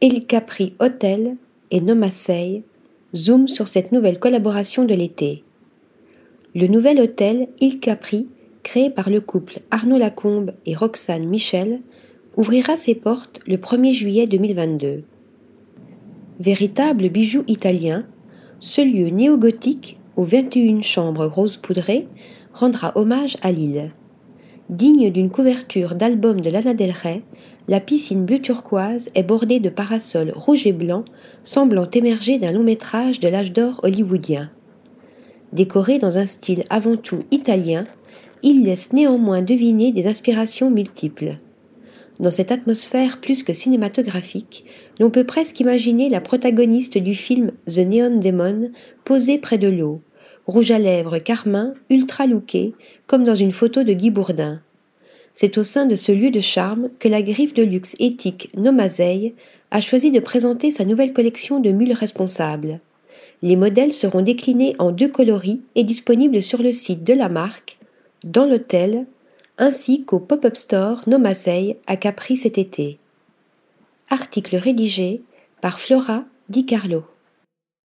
Il Capri Hotel et Nomasei zoom sur cette nouvelle collaboration de l'été. Le nouvel hôtel Il Capri, créé par le couple Arnaud Lacombe et Roxane Michel, ouvrira ses portes le 1er juillet 2022. Véritable bijou italien, ce lieu néo-gothique aux 21 chambres rose poudrées rendra hommage à l'île. Digne d'une couverture d'album de Lana Del Rey, la piscine bleu turquoise est bordée de parasols rouges et blancs semblant émerger d'un long métrage de l'âge d'or hollywoodien. Décoré dans un style avant tout italien, il laisse néanmoins deviner des aspirations multiples. Dans cette atmosphère plus que cinématographique, l'on peut presque imaginer la protagoniste du film The Neon Demon posée près de l'eau, rouge à lèvres carmin, ultra lookée, comme dans une photo de Guy Bourdin. C'est au sein de ce lieu de charme que la griffe de luxe éthique Nomasei a choisi de présenter sa nouvelle collection de mules responsables. Les modèles seront déclinés en deux coloris et disponibles sur le site de la marque, dans l'hôtel, ainsi qu'au pop-up store Nomasei à Capri cet été. Article rédigé par Flora Di Carlo.